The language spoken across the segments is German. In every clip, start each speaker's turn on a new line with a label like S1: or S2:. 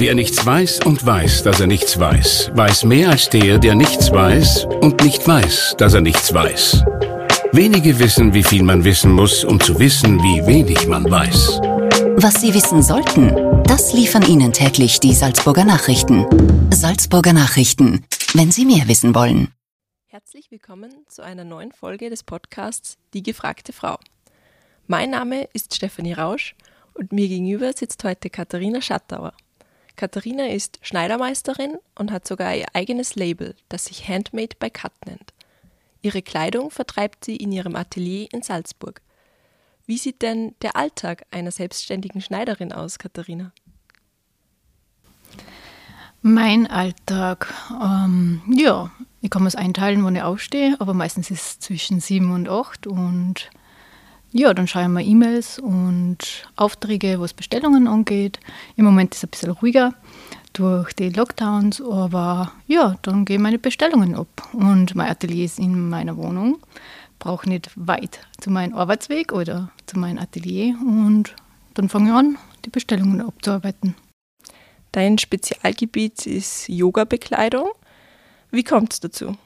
S1: Wer nichts weiß und weiß, dass er nichts weiß, weiß mehr als der, der nichts weiß und nicht weiß, dass er nichts weiß. Wenige wissen, wie viel man wissen muss, um zu wissen, wie wenig man weiß.
S2: Was Sie wissen sollten, das liefern Ihnen täglich die Salzburger Nachrichten. Salzburger Nachrichten, wenn Sie mehr wissen wollen.
S3: Herzlich willkommen zu einer neuen Folge des Podcasts Die gefragte Frau. Mein Name ist Stefanie Rausch und mir gegenüber sitzt heute Katharina Schattauer. Katharina ist Schneidermeisterin und hat sogar ihr eigenes Label, das sich Handmade by Cut nennt. Ihre Kleidung vertreibt sie in ihrem Atelier in Salzburg. Wie sieht denn der Alltag einer selbstständigen Schneiderin aus, Katharina?
S4: Mein Alltag, ähm, ja, ich kann es einteilen, wann ich aufstehe, aber meistens ist es zwischen sieben und acht und ja, dann schaue ich mal E-Mails und Aufträge, was Bestellungen angeht. Im Moment ist es ein bisschen ruhiger durch die Lockdowns, aber ja, dann gehen meine Bestellungen ab. Und mein Atelier ist in meiner Wohnung, brauche nicht weit zu meinem Arbeitsweg oder zu meinem Atelier und dann fange ich an, die Bestellungen abzuarbeiten.
S3: Dein Spezialgebiet ist Yoga-Bekleidung. Wie kommt es dazu?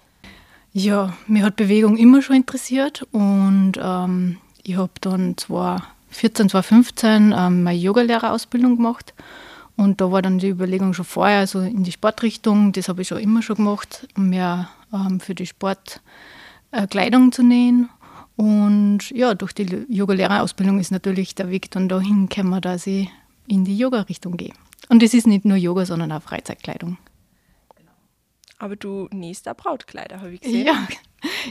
S4: Ja, mir hat Bewegung immer schon interessiert und ähm, ich habe dann 2014, 2015 ähm, meine Yogalehrerausbildung gemacht. Und da war dann die Überlegung schon vorher, so in die Sportrichtung, das habe ich schon immer schon gemacht, mehr ähm, für die Sportkleidung äh, zu nähen. Und ja, durch die Yogalehrerausbildung ist natürlich der Weg dann dahin gekommen, dass ich in die Yoga-Richtung gehe. Und es ist nicht nur Yoga, sondern auch Freizeitkleidung.
S3: Aber du nähst auch Brautkleider, habe ich gesehen.
S4: Ja,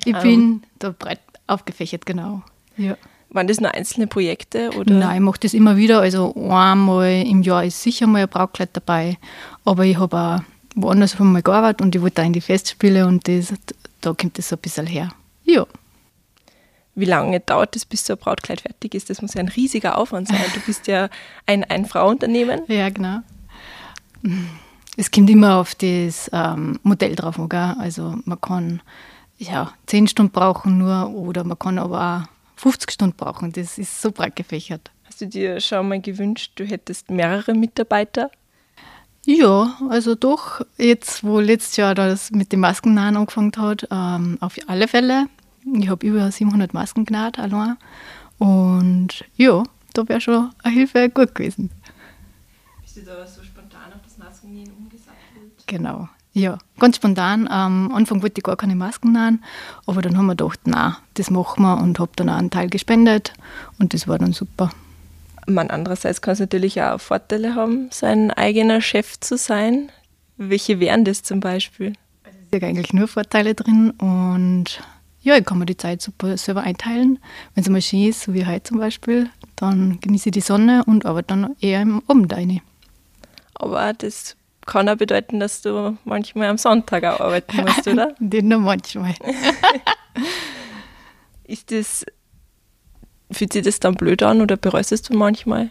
S4: ich bin da breit aufgefächert, genau. Ja.
S3: Waren das nur einzelne Projekte? Oder?
S4: Nein, ich mache das immer wieder. Also einmal im Jahr ist sicher mal ein Brautkleid dabei. Aber ich habe auch woanders mal gearbeitet und ich wollte auch in die Festspiele und das, da kommt das so ein bisschen her. Ja.
S3: Wie lange dauert es, bis so ein Brautkleid fertig ist? Das muss ja ein riesiger Aufwand sein. Du bist ja ein Ein-Frau-Unternehmen.
S4: ja, genau. Es kommt immer auf das ähm, Modell drauf an. Also man kann ja zehn Stunden brauchen nur oder man kann aber auch 50 Stunden brauchen. Das ist so breit gefächert.
S3: Hast du dir schon mal gewünscht, du hättest mehrere Mitarbeiter?
S4: Ja, also doch, jetzt wo letztes Jahr das mit den Maskennahen angefangen hat, ähm, auf alle Fälle. Ich habe über 700 Masken genäht allein. Und ja, da wäre schon eine Hilfe gut gewesen.
S3: Bist du da so spontan auf das Maskennähen umgesattelt?
S4: Genau. Ja, ganz spontan. Am Anfang wollte ich gar keine Masken nähen, aber dann haben wir gedacht, na, das machen wir und habe dann auch einen Teil gespendet und das war dann super.
S3: Man andererseits kann es natürlich auch Vorteile haben, sein eigener Chef zu sein. Welche wären das zum Beispiel?
S4: Also es sind eigentlich nur Vorteile drin und ja, ich kann mir die Zeit super selber einteilen. Wenn es mal schön ist, so wie heute zum Beispiel, dann genieße ich die Sonne und arbeite dann eher im Abend rein.
S3: Aber das kann auch bedeuten, dass du manchmal am Sonntag auch arbeiten musst, oder?
S4: Nicht nur manchmal.
S3: ist das, fühlt sich das dann blöd an oder bereust du manchmal?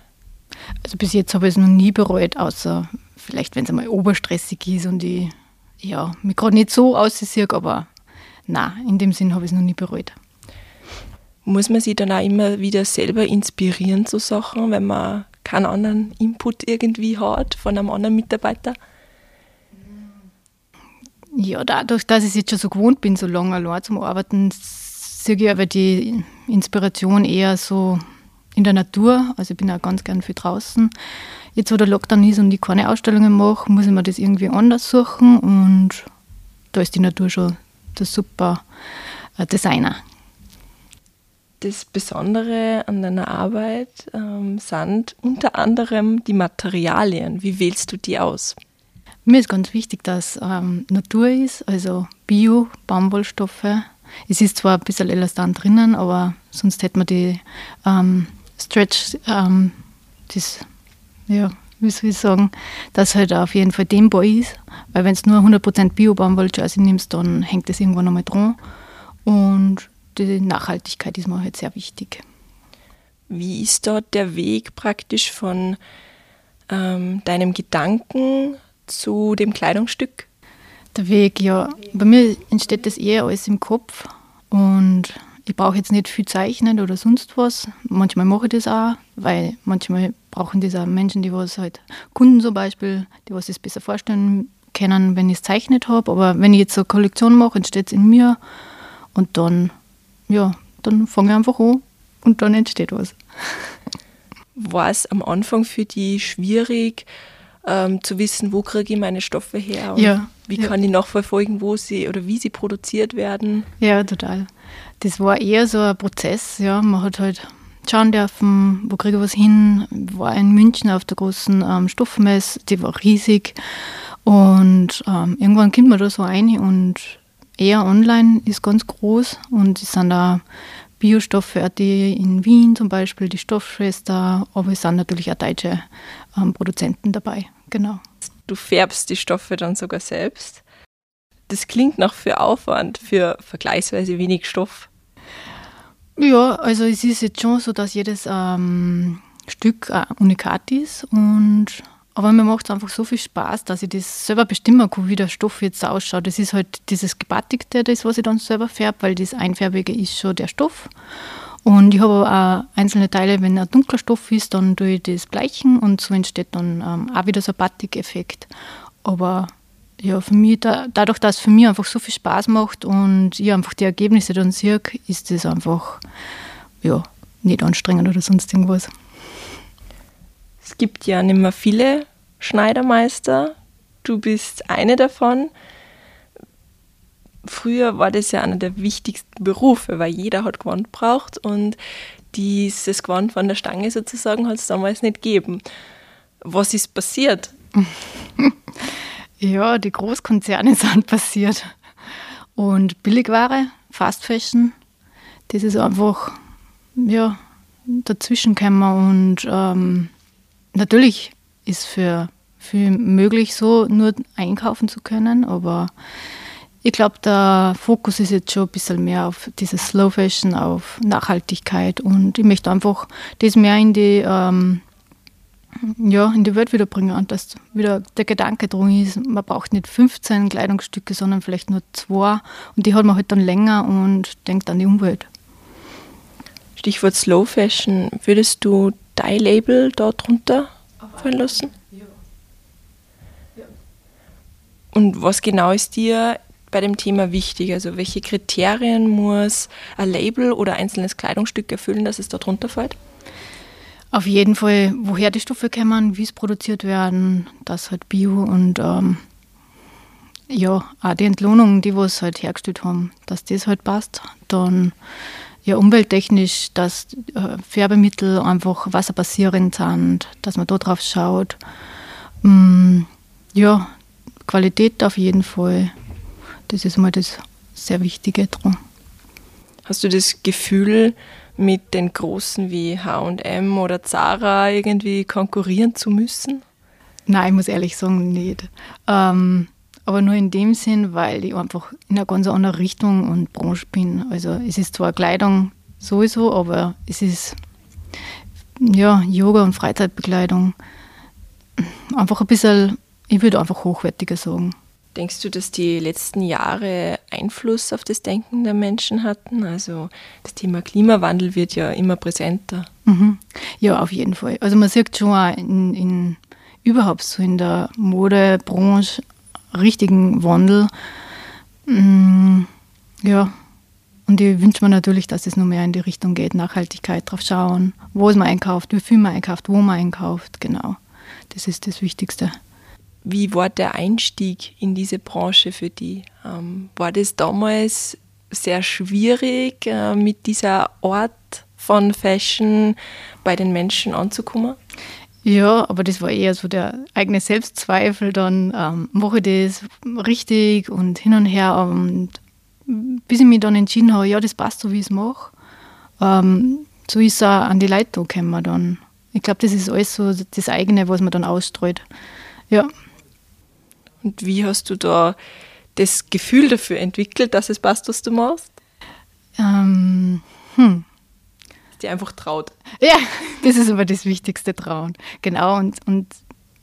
S4: Also bis jetzt habe ich es noch nie bereut, außer vielleicht, wenn es einmal oberstressig ist und ich ja, mich gerade nicht so aussehe, aber na, in dem Sinn habe ich es noch nie bereut.
S3: Muss man sich dann auch immer wieder selber inspirieren zu Sachen, wenn man keinen anderen Input irgendwie hat von einem anderen Mitarbeiter?
S4: Ja, dadurch, dass ich es jetzt schon so gewohnt bin, so lange allein zum Arbeiten, sehe ich aber die Inspiration eher so in der Natur. Also ich bin auch ganz gern für draußen. Jetzt, wo der Lockdown ist und ich keine Ausstellungen mache, muss ich mir das irgendwie anders suchen und da ist die Natur schon der super äh, Designer
S3: das Besondere an deiner Arbeit ähm, sind unter anderem die Materialien. Wie wählst du die aus?
S4: Mir ist ganz wichtig, dass ähm, Natur ist, also Bio, Baumwollstoffe. Es ist zwar ein bisschen Elastan drinnen, aber sonst hätte man die ähm, Stretch, ähm, das, ja, wie soll ich sagen, dass halt auf jeden Fall dehnbar ist. Weil wenn du nur 100% Bio-Baumwoll-Jersey nimmst, dann hängt das irgendwann einmal dran. Und die Nachhaltigkeit ist mir halt sehr wichtig.
S3: Wie ist dort der Weg praktisch von ähm, deinem Gedanken zu dem Kleidungsstück?
S4: Der Weg, ja. Bei mir entsteht das eher alles im Kopf und ich brauche jetzt nicht viel zeichnen oder sonst was. Manchmal mache ich das auch, weil manchmal brauchen das auch Menschen, die was halt, Kunden zum Beispiel, die was es besser vorstellen können, wenn ich es zeichnet habe. Aber wenn ich jetzt eine Kollektion mache, entsteht es in mir und dann, ja, dann fange ich einfach an und dann entsteht was.
S3: War es am Anfang für die schwierig, ähm, zu wissen, wo kriege ich meine Stoffe her und
S4: Ja,
S3: wie
S4: ja.
S3: kann ich nachverfolgen, wo sie oder wie sie produziert werden?
S4: Ja, total. Das war eher so ein Prozess, ja. Man hat halt schauen dürfen, wo kriege ich was hin. Ich war in München auf der großen ähm, Stoffmesse, die war riesig. Und ähm, irgendwann kommt man da so rein und eher online ist ganz groß und es sind da Biostoffe in Wien zum Beispiel, die Stoffschwester, aber es sind natürlich auch deutsche ähm, Produzenten dabei, genau.
S3: Du färbst die Stoffe dann sogar selbst. Das klingt nach für Aufwand, für vergleichsweise wenig Stoff.
S4: Ja, also es ist jetzt schon so, dass jedes ähm, Stück ein Unikat ist. Und, aber mir macht es einfach so viel Spaß, dass ich das selber bestimmen kann, wie der Stoff jetzt ausschaut. Das ist halt dieses Gebattigte, das, was ich dann selber färbe, weil das Einfärbige ist schon der Stoff. Und ich habe auch einzelne Teile, wenn ein dunkler Stoff ist, dann tue ich das bleichen und so entsteht dann ähm, auch wieder so ein Batik-Effekt. Aber ja, für mich, da, dadurch, dass es für mich einfach so viel Spaß macht und ich einfach die Ergebnisse dann sehe, ist das einfach ja, nicht anstrengend oder sonst irgendwas.
S3: Es gibt ja nicht mehr viele Schneidermeister. Du bist eine davon. Früher war das ja einer der wichtigsten Berufe, weil jeder hat Gewand braucht und dieses Gewand von der Stange sozusagen hat es damals nicht gegeben. Was ist passiert?
S4: Ja, die Großkonzerne sind passiert. Und Billigware, Fast Fashion, das ist einfach ja, dazwischen gekommen. Und ähm, natürlich ist für viel möglich, so nur einkaufen zu können, aber ich glaube, der Fokus ist jetzt schon ein bisschen mehr auf dieses Slow Fashion, auf Nachhaltigkeit und ich möchte einfach das mehr in die, ähm, ja, in die Welt wiederbringen und dass wieder der Gedanke drum ist, man braucht nicht 15 Kleidungsstücke, sondern vielleicht nur zwei und die hat man halt dann länger und denkt an die Umwelt.
S3: Stichwort Slow Fashion. Würdest du dein Label da drunter fallen lassen? Und was genau ist dir bei dem Thema wichtig? Also welche Kriterien muss ein Label oder einzelnes Kleidungsstück erfüllen, dass es da drunter fällt?
S4: Auf jeden Fall, woher die Stoffe kommen, wie es produziert werden, das halt Bio und ähm, ja, auch die Entlohnung, die wir halt hergestellt haben, dass das halt passt. Dann ja, umwelttechnisch, dass äh, Färbemittel einfach wasserbasierend sind, dass man da drauf schaut. Mm, ja, Qualität auf jeden Fall. Das ist mal das sehr Wichtige dran.
S3: Hast du das Gefühl, mit den Großen wie HM oder Zara irgendwie konkurrieren zu müssen?
S4: Nein, ich muss ehrlich sagen, nicht. Ähm, aber nur in dem Sinn, weil ich einfach in einer ganz anderen Richtung und Branche bin. Also es ist zwar Kleidung sowieso, aber es ist ja Yoga und Freizeitbekleidung. Einfach ein bisschen, ich würde einfach hochwertiger sagen.
S3: Denkst du, dass die letzten Jahre Einfluss auf das Denken der Menschen hatten? Also das Thema Klimawandel wird ja immer präsenter.
S4: Mhm. Ja, auf jeden Fall. Also man sieht schon auch in, in überhaupt so in der Modebranche richtigen Wandel. Mm, ja, und ich wünsche mir natürlich, dass es noch mehr in die Richtung geht, Nachhaltigkeit drauf schauen, wo es man einkauft, wie viel man einkauft, wo man einkauft, genau. Das ist das Wichtigste.
S3: Wie war der Einstieg in diese Branche für die? Ähm, war das damals sehr schwierig, äh, mit dieser Art von Fashion bei den Menschen anzukommen?
S4: Ja, aber das war eher so der eigene Selbstzweifel, dann ähm, mache ich das richtig und hin und her. Und bis ich mich dann entschieden habe, ja, das passt so, wie ich es mache, ähm, so ist es auch an die Leute gekommen dann. Ich glaube, das ist alles so das eigene, was man dann ausstreut. Ja.
S3: Und wie hast du da das Gefühl dafür entwickelt, dass es passt, was du machst?
S4: Ähm, hm.
S3: Dir einfach traut.
S4: Ja, das ist aber das Wichtigste, trauen. Genau, und, und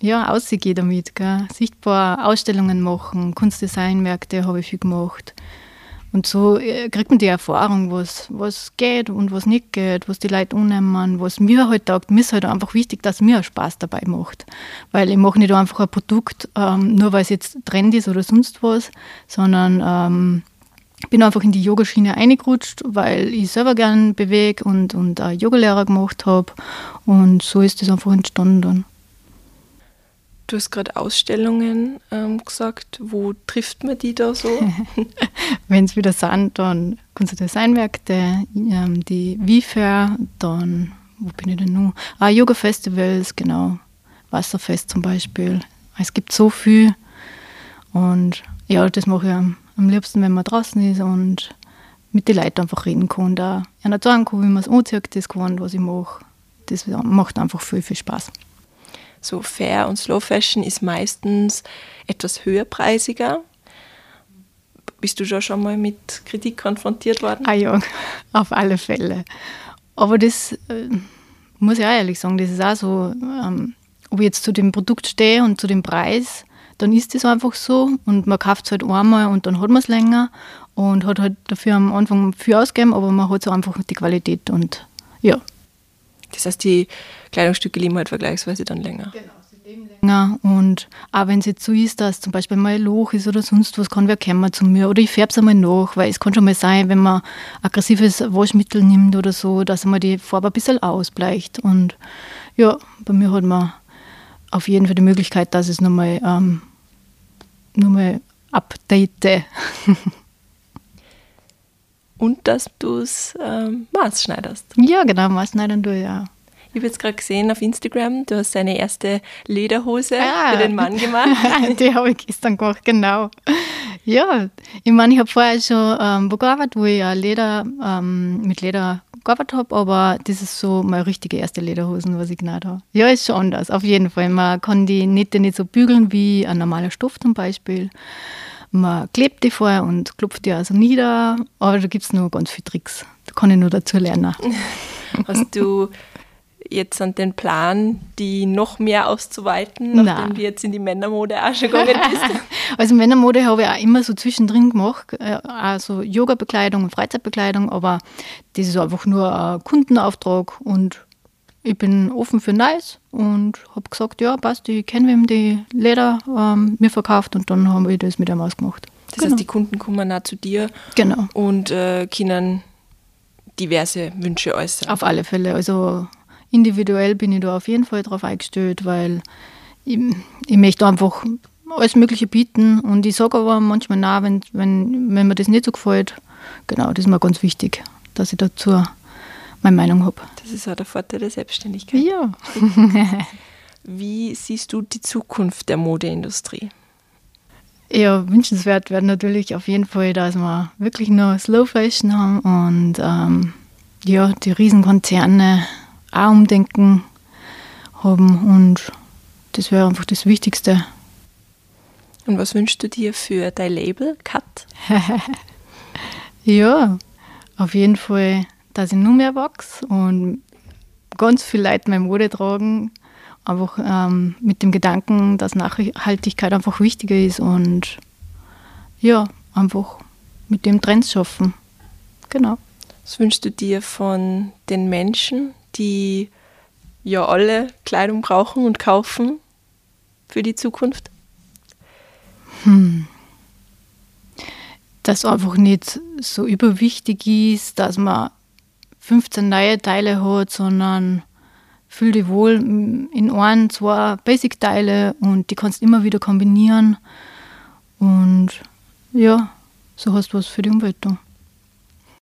S4: ja, ausgehen damit. Gell? Sichtbar Ausstellungen machen, Kunstdesignmärkte habe ich viel gemacht. Und so äh, kriegt man die Erfahrung, was, was geht und was nicht geht, was die Leute annehmen, was mir halt taugt. Mir ist halt einfach wichtig, dass mir Spaß dabei macht. Weil ich mache nicht einfach ein Produkt, ähm, nur weil es jetzt Trend ist oder sonst was, sondern ähm, bin einfach in die Yogaschiene eingerutscht, weil ich selber gern bewege und, und auch Yogalehrer gemacht habe. Und so ist das einfach entstanden.
S3: Du hast gerade Ausstellungen ähm, gesagt. Wo trifft man die da so?
S4: Wenn es wieder sind, dann Kunst- und Designmärkte, ähm, die WIFAIR, dann, wo bin ich denn noch? Ah, Yoga-Festivals, genau. Wasserfest zum Beispiel. Es gibt so viel. Und ja, das mache ich am, liebsten, wenn man draußen ist und mit den Leuten einfach reden kann. Da einer sagen kann, wie man es anzieht, das kann, was ich mache. Das macht einfach viel, viel Spaß
S3: so Fair und Slow Fashion ist meistens etwas höherpreisiger. Bist du da schon mal mit Kritik konfrontiert worden?
S4: Ah ja, auf alle Fälle. Aber das äh, muss ich auch ehrlich sagen, das ist auch so, ähm, ob ich jetzt zu dem Produkt stehe und zu dem Preis, dann ist das einfach so und man kauft es halt einmal und dann hat man es länger und hat halt dafür am Anfang viel ausgegeben, aber man hat so einfach die Qualität und ja.
S3: Das heißt, die Kleidungsstücke leben halt vergleichsweise dann länger. Genau.
S4: sie leben länger. Und auch wenn es jetzt so ist, dass zum Beispiel mal ein Loch ist oder sonst was, kann wer kommen zu mir. Oder ich färbe es einmal nach, weil es kann schon mal sein, wenn man aggressives Waschmittel nimmt oder so, dass einmal die Farbe ein bisschen ausbleicht. Und ja, bei mir hat man auf jeden Fall die Möglichkeit, dass es nochmal ähm, nochmal update.
S3: Und dass du es ähm, maßschneiderst.
S4: Ja, genau, maßschneidern du ja.
S3: Ich habe jetzt gerade gesehen auf Instagram, du hast deine erste Lederhose ah, für den Mann gemacht.
S4: die habe ich gestern gemacht, genau. Ja, ich meine, ich habe vorher schon ähm, wo gearbeitet, wo ich ja Leder, ähm, mit Leder gearbeitet habe, aber das ist so meine richtige erste Lederhosen, was ich genannt habe. Ja, ist schon anders, auf jeden Fall. Man kann die Nähte nicht so bügeln wie ein normaler Stoff zum Beispiel. Man klebt die vorher und klopft die also nieder, aber da gibt es nur ganz viele Tricks. Da kann ich nur dazu lernen.
S3: Hast du jetzt an den Plan, die noch mehr auszuweiten, nachdem du jetzt in die Männermode auch schon gegangen bist?
S4: also Männermode habe ich auch immer so zwischendrin gemacht, also Yoga-Bekleidung und Freizeitbekleidung, aber das ist einfach nur ein Kundenauftrag und ich bin offen für Neues und habe gesagt, ja, passt, ich kenne wem die Leder ähm, mir verkauft und dann haben wir das mit ihm ausgemacht.
S3: Das genau. heißt, die Kunden kommen auch zu dir
S4: genau.
S3: und äh, können diverse Wünsche äußern.
S4: Auf alle Fälle. Also individuell bin ich da auf jeden Fall drauf eingestellt, weil ich, ich möchte einfach alles Mögliche bieten und ich sage aber manchmal nein, wenn, wenn, wenn mir das nicht so gefällt. Genau, das ist mir ganz wichtig, dass ich dazu meine Meinung habe.
S3: Das ist auch der Vorteil der Selbstständigkeit.
S4: Ja.
S3: Wie siehst du die Zukunft der Modeindustrie?
S4: Ja, wünschenswert wäre natürlich auf jeden Fall, dass wir wirklich nur Slow Fashion haben und ähm, ja, die Riesenkonzerne auch umdenken haben und das wäre einfach das Wichtigste.
S3: Und was wünschst du dir für dein Label, Cut?
S4: ja, auf jeden Fall dass ich nur mehr wachse und ganz viele Leute meine Mode tragen. Einfach ähm, mit dem Gedanken, dass Nachhaltigkeit einfach wichtiger ist und ja, einfach mit dem Trends schaffen. Genau.
S3: Was wünschst du dir von den Menschen, die ja alle Kleidung brauchen und kaufen für die Zukunft?
S4: Hm. Dass einfach nicht so überwichtig ist, dass man 15 neue Teile hat, sondern fühl dich wohl in ein, zwei Basic-Teile und die kannst immer wieder kombinieren. Und ja, so hast du was für die Umwelt da.